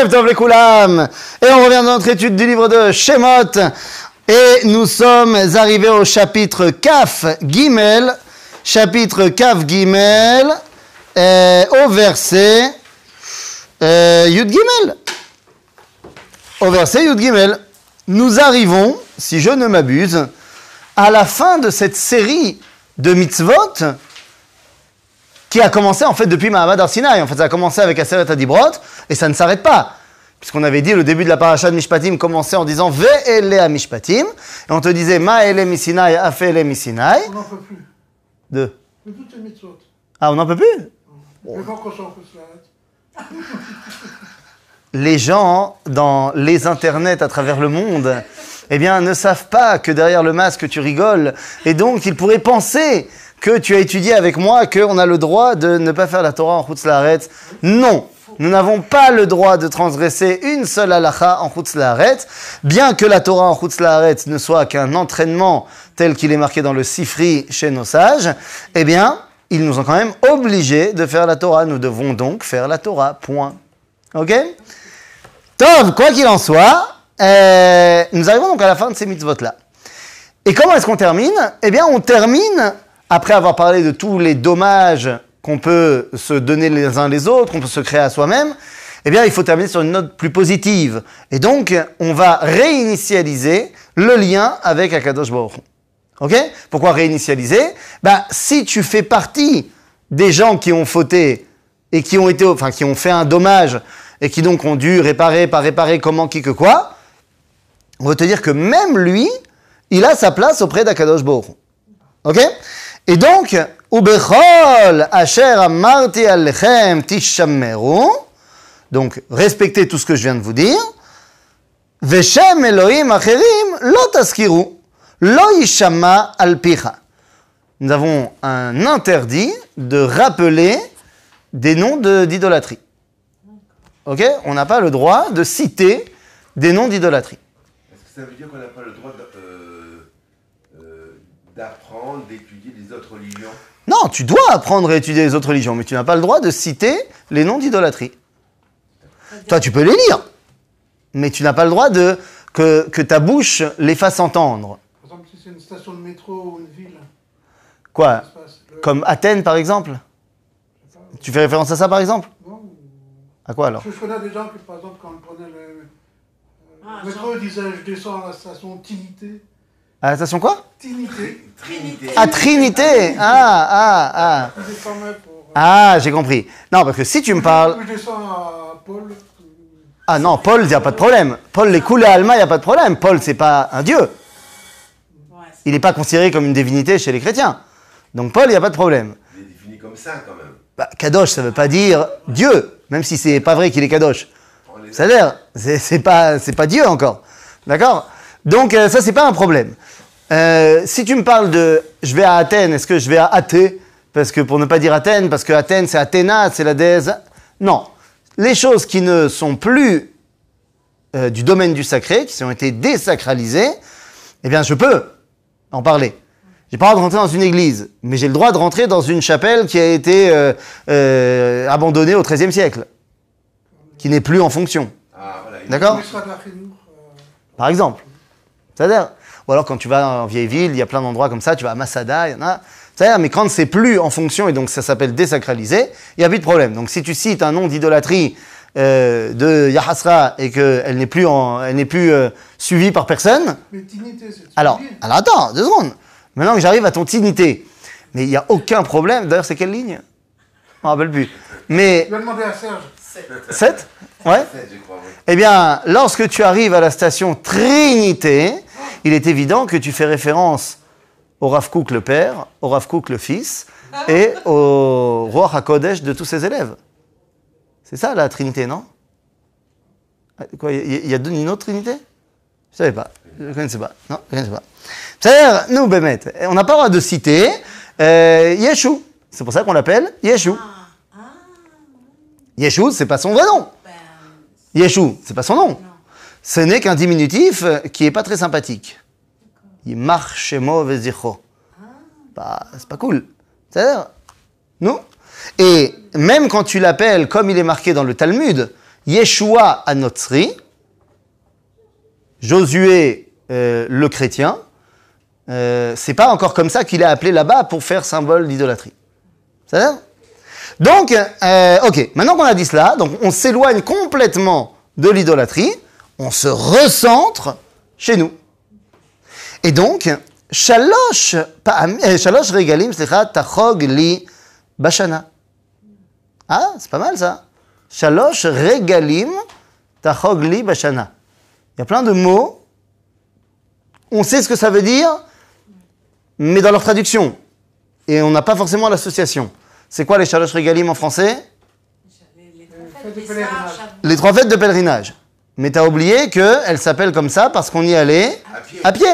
Et on revient dans notre étude du livre de Shemot. Et nous sommes arrivés au chapitre Kaf Gimel. Chapitre Kaf Gimel. euh, au verset euh, Yud Gimel. Au verset Yud Gimel. Nous arrivons, si je ne m'abuse, à la fin de cette série de mitzvot qui a commencé en fait depuis Mahamad Arsinaï. En fait, ça a commencé avec Aseret Adibrot et ça ne s'arrête pas. Puisqu'on avait dit le début de la paracha de Mishpatim commençait en disant Ve'ele à Mishpatim. Et on te disait Ma'ele Misinai, Afele Misinai. On n'en peut plus. De? De toutes les mitzvot. Ah, on n'en peut plus? Cela. Les gens dans les internets à travers le monde, eh bien, ne savent pas que derrière le masque tu rigoles. Et donc, ils pourraient penser que tu as étudié avec moi qu'on a le droit de ne pas faire la Torah en Chutzlaharet. Non, nous n'avons pas le droit de transgresser une seule halacha en Chutzlaharet, bien que la Torah en Chutzlaharet ne soit qu'un entraînement tel qu'il est marqué dans le Sifri chez nos sages, eh bien, ils nous ont quand même obligés de faire la Torah. Nous devons donc faire la Torah, point. Ok? Tov, quoi qu'il en soit, euh, nous arrivons donc à la fin de ces mitzvot-là. Et comment est-ce qu'on termine? Eh bien, on termine, après avoir parlé de tous les dommages qu'on peut se donner les uns les autres, qu'on peut se créer à soi-même, eh bien, il faut terminer sur une note plus positive. Et donc, on va réinitialiser le lien avec Akadosh Baruch. Ok? Pourquoi réinitialiser? Ben, Si tu fais partie des gens qui ont fauté et qui ont été, enfin, qui ont fait un dommage et qui donc ont dû réparer, pas réparer, comment, qui que quoi, on va te dire que même lui, il a sa place auprès d'Akadosh Baruch. Ok? Et donc, amarti alechem donc respectez tout ce que je viens de vous dire, Veshem Elohim acherim lo taskiru, lo yishama al picha. Nous avons un interdit de rappeler des noms d'idolâtrie. Ok? On n'a pas le droit de citer des noms d'idolâtrie. Ça veut dire qu'on n'a pas le droit euh, euh, d'apprendre, d'étudier les autres religions Non, tu dois apprendre à étudier les autres religions, mais tu n'as pas le droit de citer les noms d'idolâtrie. Toi, tu peux les lire, mais tu n'as pas le droit de que, que ta bouche les fasse entendre. Par exemple, si c'est une station de métro ou une ville, Quoi. Le- Comme Athènes, par exemple Tu fais référence à ça, par exemple Non, À quoi alors Je connais des gens qui, par exemple, quand le Ah, disaient Je descends à la station Tinité. À la station quoi? Tinité. Trinité. À Trinité Ah, ah, ah euh, Ah, j'ai compris. Non, parce que si tu me parles... Je descends à Paul. Ah non, Paul, il n'y a pas de problème. Paul, les coulées Alma, il n'y a pas de problème. Paul, c'est pas un dieu. Il n'est pas considéré comme une divinité chez les chrétiens. Donc Paul, il n'y a pas de problème. Il est défini comme saint quand même. Bah, Kadosh, ça ne veut pas dire Dieu, même si c'est pas vrai qu'il est Kadosh. C'est-à-dire, c'est pas, pas Dieu encore. D'accord? Donc euh, ça, c'est pas un problème. Euh, si tu me parles de je vais à Athènes, est-ce que je vais à Athée? Parce que pour ne pas dire Athènes, parce que Athènes, c'est Athéna, c'est la déesse. Non. Les choses qui ne sont plus euh, du domaine du sacré, qui ont été désacralisées, eh bien, je peux en parler. J'ai pas le droit de rentrer dans une église, mais j'ai le droit de rentrer dans une chapelle qui a été euh, euh, abandonnée au XIIIe siècle, qui n'est plus en fonction. Ah, voilà. D'accord euh, Par exemple. C'est-à-dire, ou alors quand tu vas en vieille ville, il y a plein d'endroits comme ça, tu vas à Masada, il y en a. C'est-à-dire, mais quand c'est plus en fonction et donc ça s'appelle désacralisé, il n'y a plus de problème. Donc si tu cites un nom d'idolâtrie euh, de Yahasra et qu'elle n'est plus, en- elle n'est plus euh, suivie par personne, Mais Tinité, c'est alors, alors attends, deux secondes. Maintenant que j'arrive à ton tinité, mais il n'y a aucun problème. D'ailleurs, c'est quelle ligne? Je ne me rappelle plus. Mais Tu vas demander à Serge. 7 Ouais. Eh bien, lorsque tu arrives à la station Trinité, il est évident que tu fais référence au Rav Kook le père, au Rav Kook le fils et au roi HaKodesh de tous ses élèves. C'est ça la Trinité, non? Ah, Quoi, il y, a- une autre Trinité? Je savais pas. Je ne connaissais pas. Non, je ne connaissais pas. C'est-à-dire, nous, Bémet, on n'a pas le droit de citer euh. C'est pour ça qu'on l'appelle Yeshua. Ah, ah, Yeshua, c'est pas son vrai nom. ben, Yeshua, c'est pas son nom. Ce n'est qu'un diminutif euh, qui est pas très sympathique. Il marche mauvais Bah, c'est pas cool. C'est-à-dire, nous. Et même quand tu l'appelles, comme il est marqué dans le Talmud, Yeshua Anotzri, Josué euh, le chrétien, euh, c'est pas encore comme ça qu'il est appelé là-bas pour faire symbole d'idolâtrie. Ça va donc, euh, ok, maintenant qu'on a dit cela, donc on s'éloigne complètement de l'idolâtrie, on se recentre chez nous. Et donc, Shalosh, eh, shalosh Regalim, Tachog Li Bashana. Ah, c'est pas mal ça. Shalosh Regalim Tachog Li Bashana. Il y a plein de mots. On sait ce que ça veut dire, mais dans leur traduction. Et on n'a pas forcément l'association. C'est quoi les shalosh regalim en français Les, trois fêtes de pèlerinage. Mais t'as oublié qu'elles s'appellent comme ça parce qu'on y allait À pied. à pied.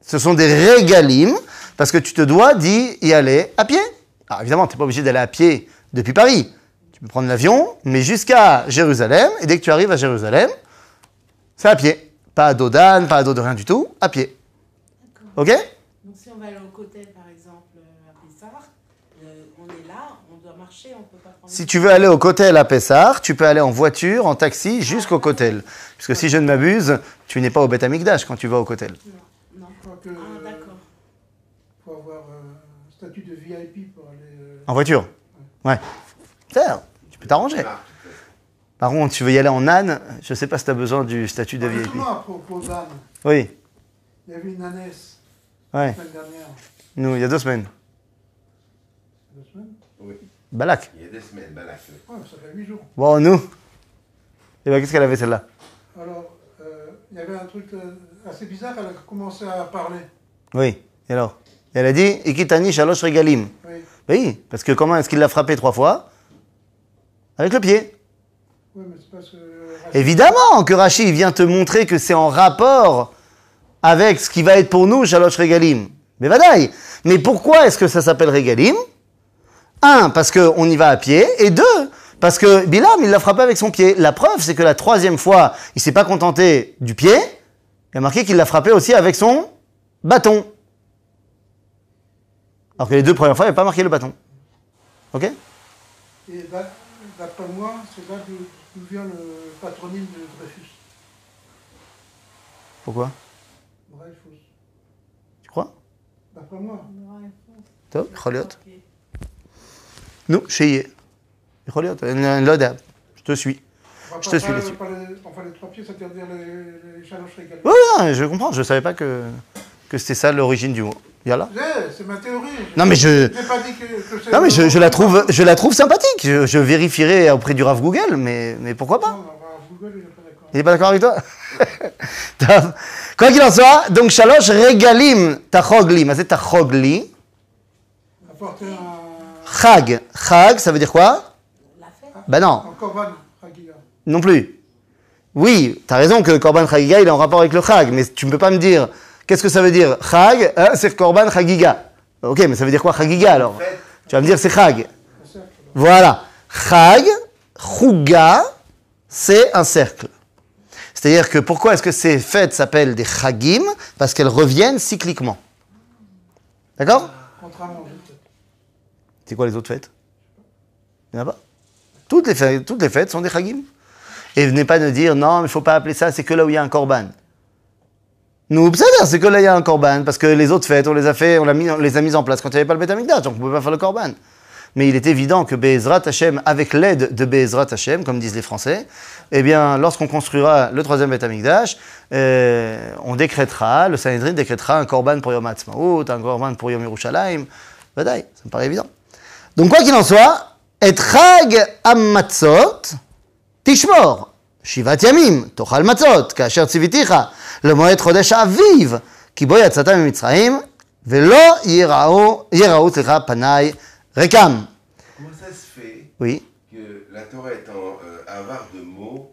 Ce sont des régalim parce que tu te dois d'y y aller à pied. Alors évidemment, tu n'es pas obligé d'aller à pied depuis Paris. Tu peux prendre l'avion, mais jusqu'à Jérusalem. Et dès que tu arrives à Jérusalem, c'est à pied. Pas à dos d'âne, pas à dos de rien du tout, à pied. D'accord. Ok? Donc si on va aller au Cotel par exemple euh, à Pessar, euh, on est là, on doit marcher, on peut pas prendre. Si tu veux aller au Cotel à Pessar, tu peux aller en voiture, en taxi, jusqu'au Cotel. Puisque si je ne m'abuse, tu n'es pas au Beth Amikdash quand tu vas au Cotel. Non, non. Je crois que Ah d'accord. avoir euh, un statut de VIP pour aller. euh, En voiture Ouais. Tiens, tu peux t'arranger. Ah, Par contre, tu veux y aller en âne, je sais pas si tu as besoin du statut de Ah, VIP. Justement, à propos d'âne, Oui, il y avait une ânesse ouais. la semaine dernière. Nous, il y a deux semaines. Balak. Il y a des semaines, Balak. Ouais, ça fait huit jours. Bon, nous. Et ben, qu'est-ce qu'elle avait celle-là? Alors, euh, il y avait un truc euh, assez bizarre, elle a commencé à parler. Oui. Et alors? Elle a dit Ikitani shalosh regalim. Oui. Oui, parce que comment est-ce qu'il l'a frappé trois fois? Avec le pied. Oui, mais c'est parce que. Évidemment que Rachid vient te montrer que c'est en rapport avec ce qui va être pour nous Shalosh Regalim. Mais vadaï. Mais pourquoi est-ce que ça s'appelle Regalim? Un, parce qu'on y va à pied, et deux, parce que Bilam, il l'a frappé avec son pied. La preuve, c'est que la troisième fois, il s'est pas contenté du pied, il a marqué qu'il l'a frappé aussi avec son bâton. Alors que les deux premières fois, il n'avait pas marqué le bâton. Ok? Et d'après moi, c'est là d'où vient le patronyme de Dreyfus. Pourquoi? Dreyfus. Tu crois? D'après moi. Dreyfus. Top, נו, שיהיה. יכול להיות, אני אני לא יודע. Je te suis. On va Je pas te suis faire- là-dessus. pas les- Enfin, les trois pieds, c'est-à-dire les, les chaloches régaliennes. Oui, oui, je comprends. Je savais pas que, que c'était ça l'origine du mot. Yalla. Eh, C'est ma théorie. Non, mais je, Je n'ai pas dit que, que c'est. non, mais je, je la trouve, je la trouve sympathique. Je, je vérifierai auprès du Rav Google, mais, mais pourquoi pas Non, on va Google, il n'est pas d'accord. Il n'est pas d'accord avec toi Top. Quoi qu'il en soit, donc shalosh regalim tachogli. Mais c'est tachogli. Apporter un. Chag. Chag, ça veut dire quoi La fête Ben non. Korban, Chagiga. Non plus. Oui, tu as raison que Korban Chagiga, il est en rapport avec le Chag, mais tu ne peux pas me dire, qu'est-ce que ça veut dire Chag, hein, c'est Korban Chagiga. Ok, mais ça veut dire quoi Chagiga alors Fête, Tu vas me dire c'est Chag. Un cercle. Voilà. Chag, Chuga, c'est un cercle. C'est-à-dire que pourquoi est-ce que ces fêtes s'appellent des Chagim? Parce qu'elles reviennent cycliquement. D'accord Contrairement aux autres fêtes. C'est quoi les autres fêtes? Il n'y en a pas? Toutes les fêtes, toutes les fêtes sont des chagim. Et venez pas nous dire, non, mais il ne faut pas appeler ça, c'est que là où il y a un korban. Nous, c'est c'est que là il y a un korban, parce que les autres fêtes, on les a fait, on, les a mises en place quand il n'y avait pas le Beth Amikdash, donc on ne pouvait pas faire le korban. Mais il est évident que Be'ezrat Hashem, avec l'aide de Be'ezrat Hashem, comme disent les Français, eh bien, lorsqu'on construira le troisième Beth Amikdash, euh, on décrétera, le Sanhedrin décrétera un korban pour Yom Ha'atzmaut, un korban pour Yom Yerushalayim. Vadaï, ça me paraît évident. Donc quoi qu'il en soit, et chag amatzot tishmor. Shivat yamim, tochal matzot, kasher tziviticha, le moed chodesh aviv, ki bo yatzata mimitzraim, velo yirao, yirao, slicha, panai, rekam. Comment ça se fait oui. que la Torah étant euh, avare de mots,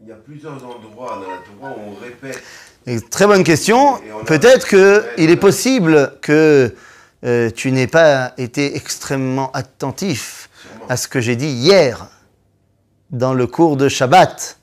il y a plusieurs endroits dans la Torah où on répète. Très bonne question. Peut-être qu'il est possible que euh, tu n'aies pas été extrêmement attentif à ce que j'ai dit hier dans le cours de Shabbat,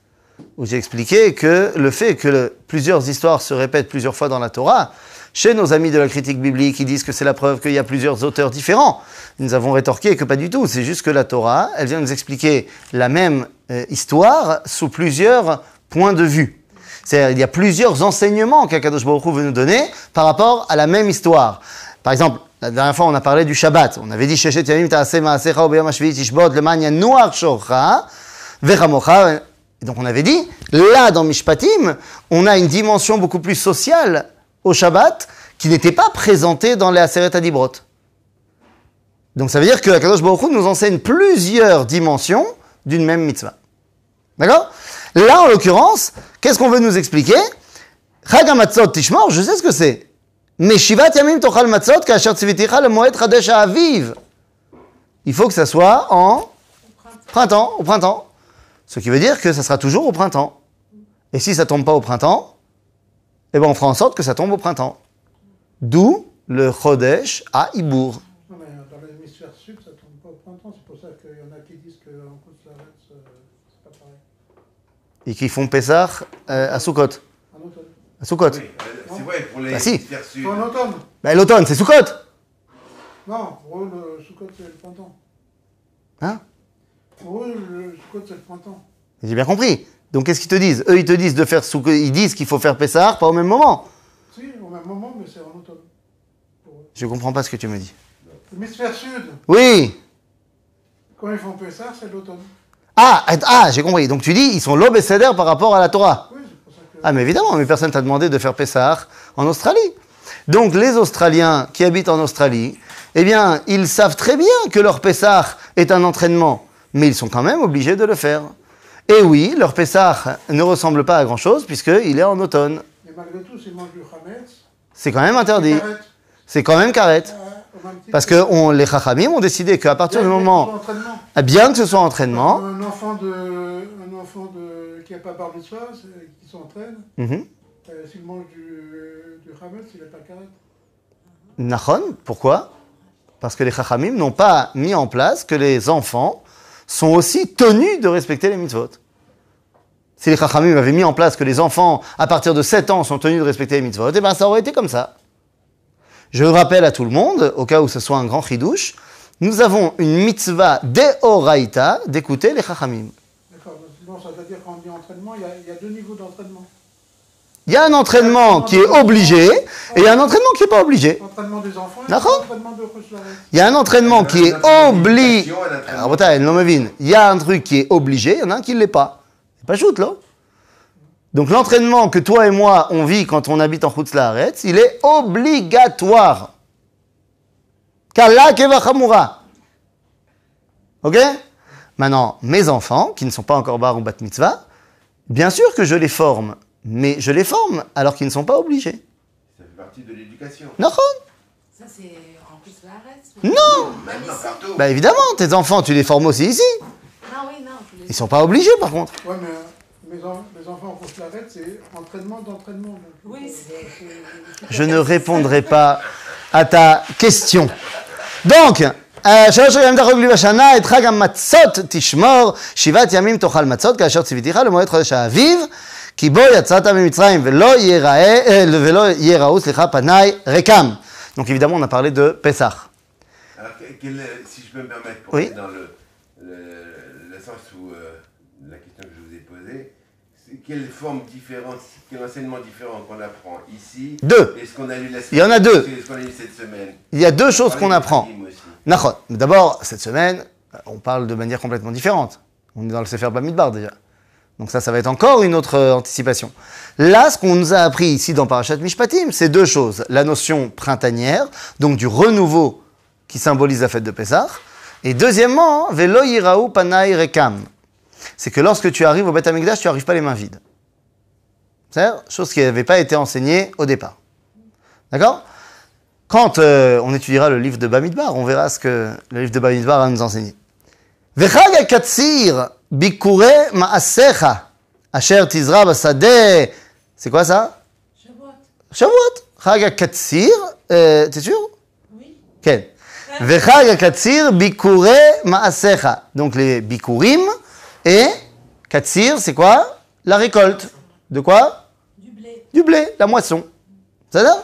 où j'ai expliqué que le fait que plusieurs histoires se répètent plusieurs fois dans la Torah, chez nos amis de la critique biblique, ils disent que c'est la preuve qu'il y a plusieurs auteurs différents. Nous avons rétorqué que pas du tout. C'est juste que la Torah, elle vient nous expliquer la même euh, histoire sous plusieurs points de vue. C'est-à-dire, il y a plusieurs enseignements qu'Akadosh Baruch Hu veut nous donner par rapport à la même histoire. Par exemple, la dernière fois, on a parlé du Shabbat. On avait dit, Sheshet Yamim donc on avait dit, là dans Mishpatim, on a une dimension beaucoup plus sociale au Shabbat qui n'était pas présentée dans les Aseret Adibrot. Donc ça veut dire que Akadosh Baruch Hu nous enseigne plusieurs dimensions d'une même mitzvah. D'accord? Là, en l'occurrence, qu'est-ce qu'on veut nous expliquer? Chag HaMatzot Tishmor, je sais ce que c'est. Il faut que ça soit en printemps, au printemps. Ce qui veut dire que ça sera toujours au printemps. Et si ça tombe pas au printemps, eh ben on fera en sorte que ça tombe au printemps. D'où le Chodesh à Ibour. Non, mais dans l'hémisphère sud, ça tombe pas au printemps. C'est pour ça qu'il y en a qui disent qu'en côte la c'est pas pareil. Et qui font Pessah euh, à Sukkot. Sukkot. Oui, euh, c'est vrai pour les Bah si. hémisphères sud. C'est en automne. Ben, l'automne, c'est Sukkot. Non, pour eux, le Sukkot, c'est le printemps. Hein? Pour eux, le Sukkot, c'est le printemps. J'ai bien compris. Donc qu'est-ce qu'ils te disent? Eux, ils te disent de faire Sukkot. Ils disent qu'il faut faire Pessah, pas au même moment. Si, au même moment, mais c'est en automne. Pour eux. Je comprends pas ce que tu me dis. L'hémisphère sud, Oui. quand ils font Pessah, c'est l'automne. Ah, ah, j'ai compris. Donc tu dis, ils sont l'aube et céder par rapport à la Torah. Oui, c'est pour ça que. Ah, mais évidemment, mais personne t'a demandé de faire Pessah en Australie. Donc les Australiens qui habitent en Australie, eh bien, ils savent très bien que leur Pessah est un entraînement, mais ils sont quand même obligés de le faire. Et oui, leur Pessah ne ressemble pas à grand-chose puisqu'il est en automne. Mais malgré tout, s'ils mangent du Hametz, C'est quand même interdit. C'est quand même. Euh, titre Parce que- on, les Chachamim ont décidé qu'à partir du moment, ah, bien que ce soit entraînement, Un enfant, de, un enfant de, qui n'a pas bar mitzvah, c'est- qui s'entraîne, mhm, euh, s'il mange du, du Hametz, il n'est pas carré. Nachon, pourquoi? Parce que les Chachamim n'ont pas mis en place que les enfants sont aussi tenus de respecter les mitzvot. Si les Chachamim avaient mis en place que les enfants, à partir de 7 ans, sont tenus de respecter les mitzvot, eh bien ça aurait été comme ça. Je rappelle à tout le monde, au cas où ce soit un grand chidouche, nous avons une mitzvah deoraita d'écouter les Chachamim. D'accord, donc ça veut dire quand on dit entraînement, il y a, il y a deux niveaux d'entraînement. Il y a un entraînement qui est obligé et il y a un entraînement qui n'est pas obligé. L'entraînement des enfants et l'entraînement de. Il y a un entraînement qui est obligé. Il y a un truc qui est obligé, il y en a un qui ne l'est pas. C'est pas shoot, là. Donc, l'entraînement que toi et moi, on vit quand on habite en Chutz Laaretz, il est obligatoire. Kala keva chamura. Ok? Maintenant, mes enfants, qui ne sont pas encore bar ou bat mitzvah, bien sûr que je les forme. Mais je les forme alors qu'ils ne sont pas obligés. Ça fait partie de l'éducation. Non Ça, c'est en plus la reste. Non Maintenant, partout. Bah évidemment, tes enfants, tu les formes aussi ici. Non, oui, non. je les- Ils sont pas obligés par contre. Ouais, mais euh, mes, en- mes enfants en Rosh Hashanah, c'est entraînement d'entraînement. Oui, euh, Je ne répondrai pas à ta question. Donc, שלוש ימים תחוג לי בשנה, את חג המצות תשמור, שבעת ימים תאכל מצות, כאשר ציוויתיך למועד חודש האביב, כי בו יצאת ממצרים, ולא ייראה, אה, ולא ייראו, סליחה, פניי ריקם. Donc évidemment, on a parlé de Pessah. Alors, que- quel, euh, si je peux me permettre, pour Oui. aller dans le, le, le sens où euh, la question que je vous ai posée, c'est quelle forme différente, quel enseignement différent qu'on apprend ici Deux. et ce qu'on a lu la semaine Il y en a deux. et ce qu'on a lu cette semaine Il y a deux choses Parlez qu'on des apprend. Nachon. D'abord, cette semaine, on parle de manière complètement différente. On est dans le Sefer Bamidbar déjà. Donc ça, ça va être encore une autre euh, anticipation. Là, ce qu'on nous a appris ici dans Parashat Mishpatim, c'est deux choses. La notion printanière, donc du renouveau qui symbolise la fête de Pessah. Et deuxièmement, Velo Yiraou Panai Rekam. C'est que lorsque tu arrives au Beth Amikdash, tu n'arrives pas les mains vides. C'est-à-dire, chose qui n'avait pas été enseignée au départ. D'accord? Quand euh, on étudiera le livre de Bamidbar, on verra ce que le livre de Bamidbar va nous enseigner. Vechag akatsir bikure ma'asecha asher tizra basade. C'est quoi ça? Shavuot. Shavuot. Chag akatsir, euh, t'es sûr? Oui. Quel Vechag akatsir bikure ma'asecha. Donc les bikurim et katsir, c'est quoi? La récolte. De quoi? Du blé. du blé, la moisson. C'est ça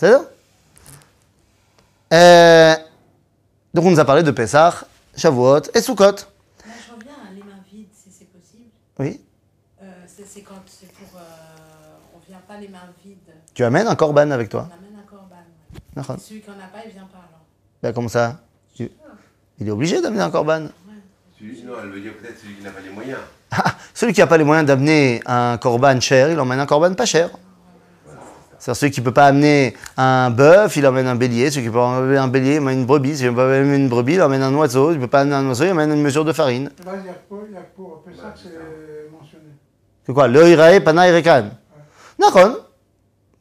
C'est ça Euh, Donc on nous a parlé de Pessah, Shavuot et Sukkot. Là, je reviens à les mains vides, si c'est possible. Oui. Euh, c'est c'est quand c'est pour. euh, on vient pas les mains vides. Tu amènes un korban avec On toi. amène un corban. ouais. Celui qui en a pas, il vient pas alors. Ben, comme ça? Tu- Il est obligé d'amener un korban. Celui- non, elle veut dire peut-être celui qui n'a pas les moyens. Ah, celui qui n'a pas les moyens d'amener un korban cher, il emmène un korban pas cher. C'est-à-dire celui qui ne peut pas amener un bœuf, il emmène un bélier. Celui qui peut pas amener un bélier, il emmène une brebis. Celui qui ne peut pas amener une brebis, il emmène un oiseau. Il ne peut pas amener un oiseau, il emmène une mesure de farine. Là, il n'y a que pour, il y a que pour Pessah que c'est mentionné. C'est quoi Le irae, pana, rekan. D'accord.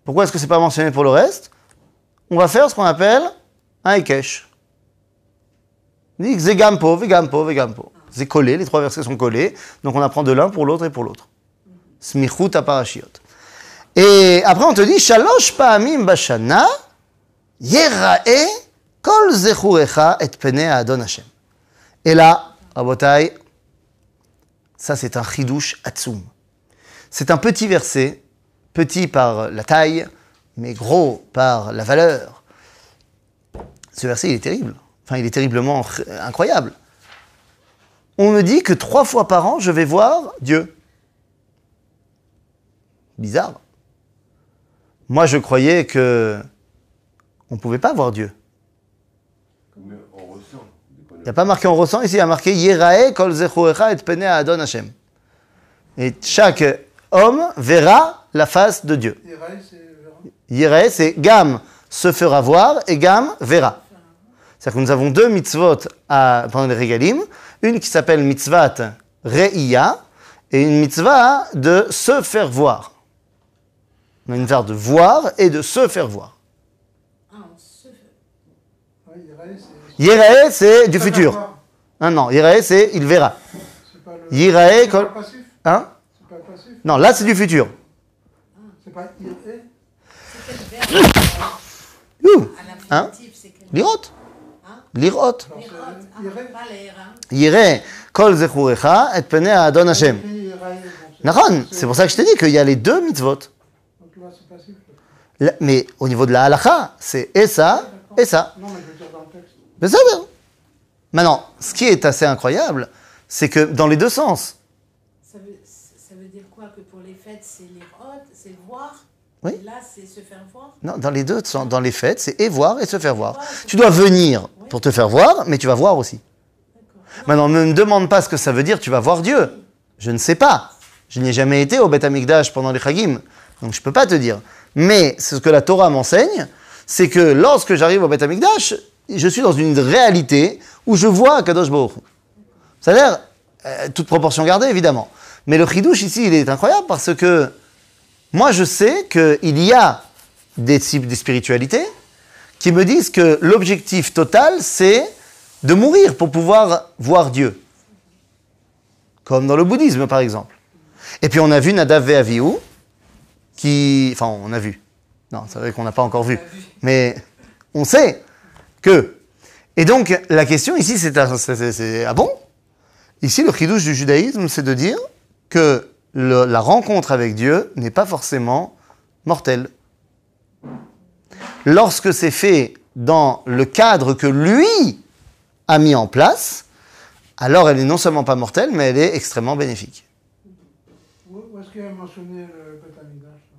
Pourquoi est-ce que c'est pas mentionné pour le reste? On va faire ce qu'on appelle un ekesh. On dit que c'est gampo, vegampo, vegampo. C'est collé, les trois versets sont collés. Donc on apprend de l'un pour l'autre et pour l'autre. Smichut aparashiot. Et après on te dit, shalosh pa'amim bashana, yerae kol zechurecha et pene adon Hashem. Et là, Rabotai, ça c'est un chidouche atsum. C'est un petit verset, petit par la taille, mais gros par la valeur. Ce verset, il est terrible. Enfin, il est terriblement incroyable. On me dit que trois fois par an, je vais voir Dieu. Bizarre. Moi, je croyais que on ne pouvait pas voir Dieu. Il n'y a pas marqué on ressent, ici il y a marqué Yerae kol et pene adon Hashem. Et chaque homme verra la face de Dieu. Yireh, c'est Gam se fera voir et Gam verra. C'est-à-dire que nous avons deux mitzvot à, pendant les régalim. Une qui s'appelle mitzvat Re'iya et une mitzvah de se faire voir. On a une mitzvah de voir et de se faire voir. Ah, on se fait. Oui, Iraï, c'est. Yireh, c'est du futur. quoi Ah non, Yireh, c'est il verra. C'est pas le. Yirae C'est pas kol... le passif Hein C'est pas le passif Non, là c'est du futur. C'est pas Iraï C'est quel verbe Ouh, À Hein Lirot. Lirot. Ah. Yireh, kol zechurecha et pene adon Hashem. Nahon, c'est pour ça que je t'ai dit qu'il y a les deux mitzvot. Donc là, c'est passif. Là, Mais au niveau de la halacha, c'est et ça et ça. Non, mais je veux dire dans le texte. Mais ça, bien. Maintenant, ce qui est assez incroyable, c'est que dans les deux sens, Ça veut, ça veut dire quoi? Que pour les fêtes, c'est les rotes, c'est voir? Oui. Et là, c'est se faire voir? Non, dans les deux sens, dans les fêtes, c'est et voir et se faire voir. Tu dois venir pour te faire voir, mais tu vas voir aussi. Maintenant, ne me demande pas ce que ça veut dire, tu vas voir Dieu. Je ne sais pas. Je n'ai jamais été au Beth Amikdash pendant les Chagim, donc je ne peux pas te dire. Mais ce que la Torah m'enseigne, c'est que lorsque j'arrive au Beth Amikdash, je suis dans une réalité où je vois Kadosh Baruch Hu. C'est-à-dire, euh, toute proportion gardée, évidemment. Mais le chidouche ici, il est incroyable parce que moi, je sais qu'il y a des types de spiritualités qui me disent que l'objectif total, c'est de mourir pour pouvoir voir Dieu. Comme dans le bouddhisme, par exemple. Et puis on a vu Nadav et Avihu, qui... Enfin, on a vu. Non, c'est vrai qu'on n'a pas encore vu. Mais on sait que... Et donc, la question ici, c'est... Ah bon? Ici, le chidouche du judaïsme, c'est de dire que le- la rencontre avec Dieu n'est pas forcément mortelle. Lorsque c'est fait dans le cadre que lui a mis en place, alors elle est non seulement pas mortelle, mais elle est extrêmement bénéfique. Où, où est-ce qu'il y a mentionné le Beth Amikdash là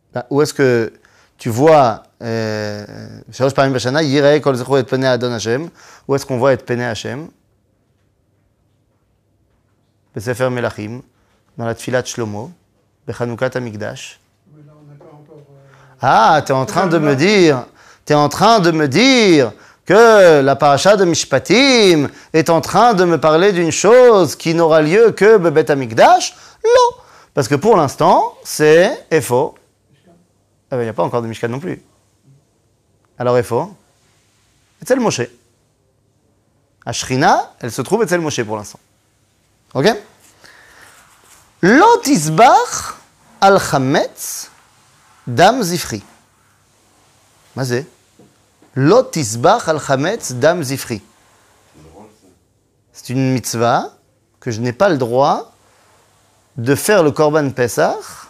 Là, Où est-ce que tu vois euh, Shalosh Parim Bashana, Yireh Kol Zechu et Pene Adon Hashem Où est-ce qu'on voit et Pene Hashem? Besefer Melachim, dans la Tfilat Shlomo, Bechanukat Amigdash. Ah, tu es en train de me dire, tu es en train de me dire que la paracha de Mishpatim est en train de me parler d'une chose qui n'aura lieu que Bebet Amikdash Non, parce que pour l'instant, c'est Efo. Ah bah, il n'y a pas encore de Mishkan non plus. Alors il faut Etzel Moshe. Ashrina, elle se trouve Etzel Moshe pour l'instant. Ok? Lotisbach al Chametz Dam Zifri. Mazé. Lotisbach al Chametz Dam Zifri. C'est une mitzvah que je n'ai pas le droit de faire le Korban Pesach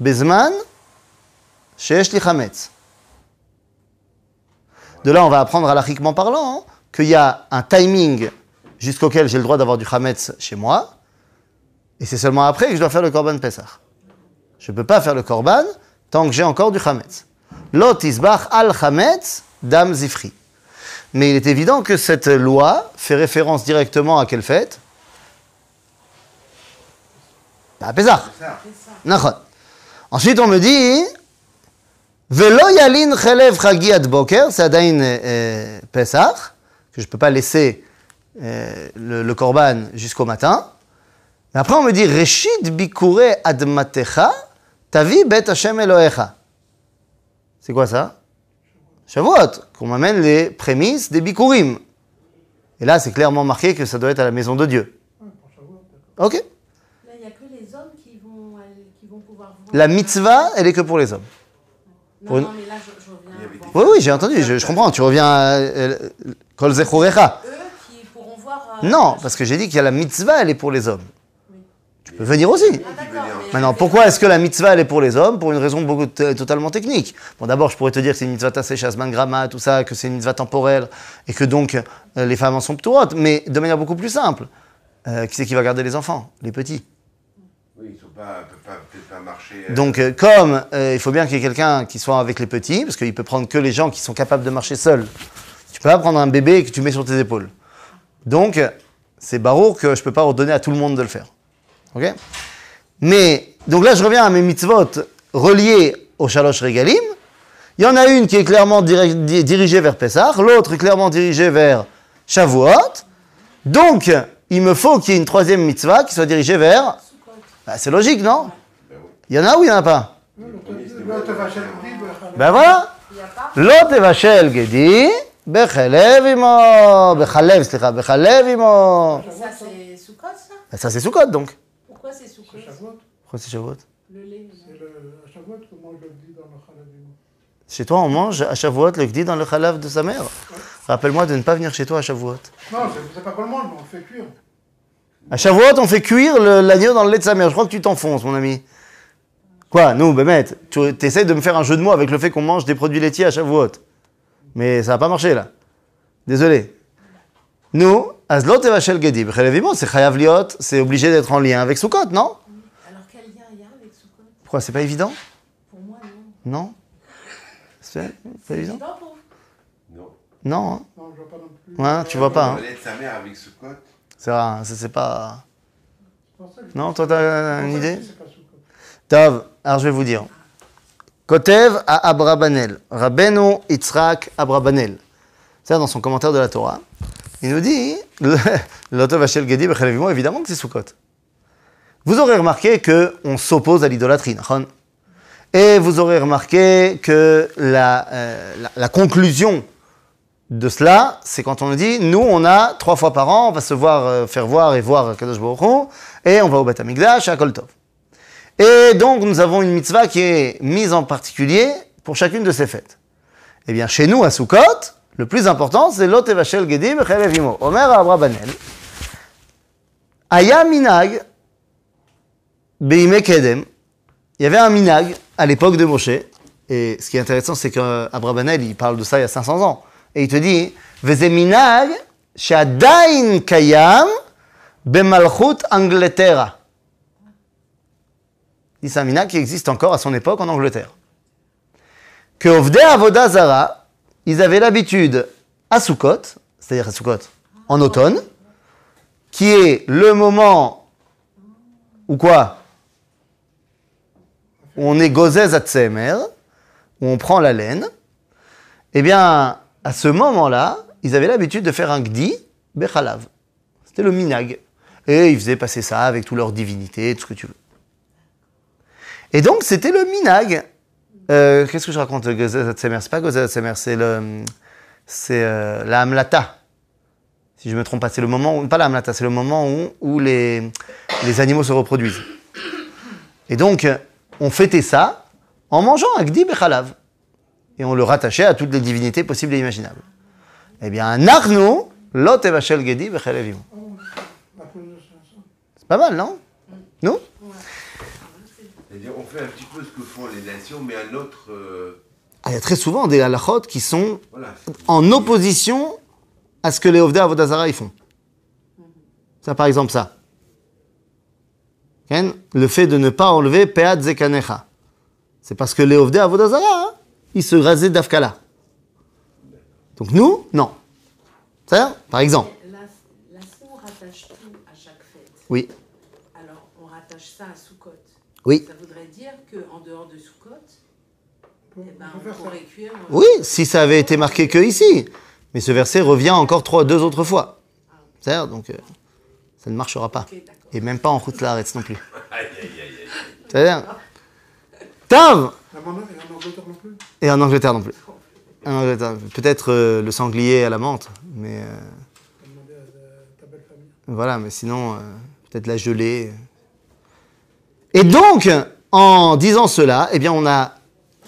Bezman de là, on va apprendre halachiquement parlant hein, qu'il y a un timing jusqu'auquel j'ai le droit d'avoir du chametz chez moi, et c'est seulement après que je dois faire le korban Pesach. Je ne peux pas faire le korban tant que j'ai encore du chametz. Lot isbach al chametz dam zifri. Mais il est évident que cette loi fait référence directement à quelle fête? Bah, À Pesach. Ça, Nachon. Ensuite, on me dit Velo yalin chelev chagi ad boker, c'est adain euh, Pesach, que je ne peux pas laisser euh, le, le korban jusqu'au matin. Mais après, on me dit Reshit bikure admatecha, tavi bet Hashem Elohecha. C'est quoi ça? Shavuot, qu'on m'amène les prémices des bikurim. Et là, c'est clairement marqué que ça doit être à la maison de Dieu. Ok Là, il n'y a que les hommes qui vont, aller- qui vont pouvoir voir. La mitzvah, elle est que pour les hommes. Non, pour une- non, mais là, je, je reviens. Il y avait voir. Oui, oui, j'ai entendu, je, je comprends. Tu reviens à euh, Kol Zechurecha. Eux qui pourront voir. euh, Non, parce que j'ai dit qu'il y a la mitzvah, elle est pour les hommes. Tu peux venir aussi. Ah, mais- Maintenant, pourquoi est-ce que la mitzvah, elle est pour les hommes Pour une raison beaucoup totalement technique. Bon, d'abord, je pourrais te dire que c'est une mitzvah tassée, chasman, grama, tout ça, que c'est une mitzvah temporelle, et que donc euh, les femmes en sont ptourotes. Mais de manière beaucoup plus simple, euh, qui c'est qui va garder les enfants? Les petits. Oui, ils pas, peuvent marcher. euh, Donc, euh, comme euh, il faut bien qu'il y ait quelqu'un qui soit avec les petits, parce qu'il peut prendre que les gens qui sont capables de marcher seuls. Tu peux pas prendre un bébé que tu mets sur tes épaules. Donc, c'est barreau que je peux pas ordonner à tout le monde de le faire. Ok? Mais, donc là, je reviens à mes mitzvot reliés au Shalosh Regalim. Il y en a une qui est clairement diri- di- dirigée vers Pessah, l'autre est clairement dirigée vers Shavuot. Donc, il me faut qu'il y ait une troisième mitzvah qui soit dirigée vers... Bah, c'est logique, non bah Il y en a ou il n'y en a pas Ben voilà Lot evachel gedi, bechalev imo, bechalev, slicha, bechalev imo. Ça c'est Soukot ça Ça c'est Soukot donc. Pourquoi c'est Soukot Pourquoi c'est Shavuot Chez toi, on mange à Shavuot le gdi dans le chalav de sa mère. Rappelle-moi de ne pas venir chez toi à Shavuot. Non, c'est pas pour le monde, on le fait cuire. À Shavuot, on fait cuire l'agneau dans le lait de sa mère. Je crois que tu t'enfonces, mon ami. Quoi Nous, bah, Bémet, tu essaies de me faire un jeu de mots avec le fait qu'on mange des produits laitiers à Shavuot. Mais ça n'a pas marché, là. Désolé. Nous, Azlot et Vachel Gedib. c'est Chayavliot, c'est obligé d'être en lien avec Soukot, non? Alors quel lien il y a avec Soukot? Pourquoi C'est pas évident? Pour moi, non. Non? C'est pas évident, pour vous? Non. Non, hein non je vois pas non plus. Ouais, tu vois pas. Hein. avec Soukot c'est rare, ça c'est pas... Non, toi t'as une idée. Tov, alors je vais vous dire. Kotev à Abrabanel, Rabbeinu Yitzhak Abrabanel. C'est dans son commentaire de la Torah. Il nous dit, L'Otov Hachel Gedi évidemment que c'est Sukkot. Vous aurez remarqué qu'on s'oppose à l'idolâtrie, Et vous aurez remarqué que la, euh, la, la conclusion de cela, c'est quand on nous dit, nous, on a trois fois par an, on va se voir, euh, faire voir et voir Kadosh Baruch et on va au Beth Amikdash à Kol Tov. Et donc, nous avons une mitzvah qui est mise en particulier pour chacune de ces fêtes. Eh bien, chez nous, à Sukkot, le plus important, c'est Lot Evachel Gedi Bechelev Imo. Omer Abra Banel. Aya Minag, Beime Kedem. Il y avait un minag à l'époque de Moshe. Et ce qui est intéressant, c'est qu'Abrabanel, il parle de ça il y a 500 ans. Et il te dit, she'adain kayam, bemalchut Angleterra. Il dit, C'est un minag qui existe encore à son époque en Angleterre. Que Ovdei Avoda ils avaient l'habitude à Sukkot, c'est-à-dire à Sukkot, en automne, qui est le moment où quoi? Où on est gozez à Tsemer, où on prend la laine, eh bien, à ce moment-là, ils avaient l'habitude de faire un gdi bechalav. C'était le minag. Et ils faisaient passer ça avec toutes leurs divinités, tout ce que tu veux. Et donc, c'était le minag Euh, Qu'est-ce que je raconte le Gezet Hatzemer C'est pas Gezet Hatzemer, c'est le, c'est euh, la Hamlata. Si je me trompe pas, c'est le moment où, pas la c'est le moment où, les, les animaux se reproduisent. Et donc, on fêtait ça en mangeant Agdi Bechalav. Et on le rattachait à toutes les divinités possibles et imaginables. Eh bien, Narno, Lot Evachel Gedi. À. C'est pas mal, non? Nous C'est-à-dire, on fait un petit peu ce que font les nations, mais un autre. euh, Ah, Il y a très souvent des halachot qui sont voilà. en opposition à ce que les Ovdei Avodazara ils font. Ça, par exemple, ça. Le fait de ne pas enlever Peat Zekanecha. C'est parce que les Ovdei Avodazara, hein, ils se rasaient d'Afkala. Donc nous, non. Ça, par exemple. Mais Là, là, si on rattache tout à chaque fête, Oui, alors on rattache ça à Sukkot. oui. Ça voudrait dire qu'en dehors de peut, eh ben, on pourrait cuire. euh, Oui, si ça avait été marqué que ici. Mais ce verset revient encore trois, deux autres fois. C'est-à-dire, donc, euh, ça ne marchera pas. Et même pas en route l'arrête non plus. Aïe, aïe, aïe, aïe. C'est-à-dire, Tav Ah, Et en Angleterre non plus Et en Angleterre non plus. Peut-être euh, le sanglier à la menthe, mais euh, voilà, mais sinon, euh, peut-être la gelée. Et donc, en disant cela, eh bien, on n'a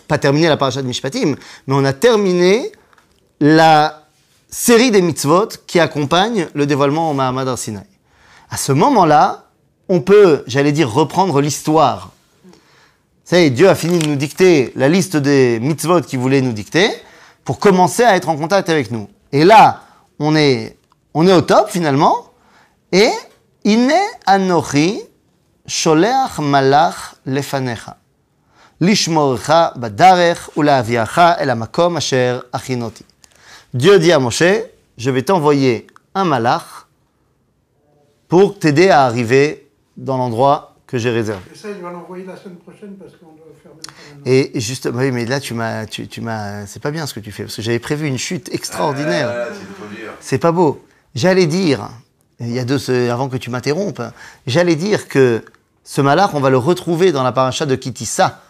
pas terminé la paracha de Mishpatim, mais on a terminé la série des mitzvot qui accompagnent le dévoilement au Mahamad Arsinaï. À ce moment-là, on peut, j'allais dire, reprendre l'histoire. Dieu a fini de nous dicter la liste des mitzvot qu'il voulait nous dicter pour commencer à être en contact avec nous. Et là, on est, au top finalement. Et Ine Anochi Sholeach Malach Lefanecha. Asher Achinoti. Dieu dit à Moshe, je vais t'envoyer un malach pour t'aider à arriver dans l'endroit que j'ai réservé. Et ça, il va l'envoyer la semaine prochaine parce qu'on doit maintenant. Et juste, oui, mais là, tu m'as, tu, tu m'as, c'est pas bien ce que tu fais, parce que j'avais prévu une chute extraordinaire. Ah, c'est trop dur. C'est pas beau. J'allais dire, il y a deux, ce- avant que tu m'interrompes, j'allais dire que ce malach, on va le retrouver dans la paracha de Kitissa,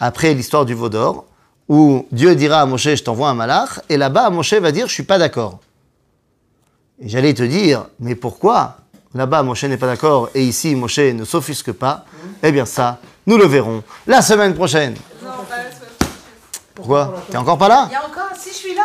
après l'histoire du veau d'or, où Dieu dira à Moshe, je t'envoie un malach, et là-bas, Moshe va dire, je suis pas d'accord. Et j'allais te dire, mais pourquoi Là-bas, Moshe n'est pas d'accord, et ici, Moshe ne s'offusque pas. Eh bien ça, nous le verrons la semaine prochaine. Non, pas la semaine prochaine. Pourquoi? T'es encore pas là? Il y a encore, si je suis là,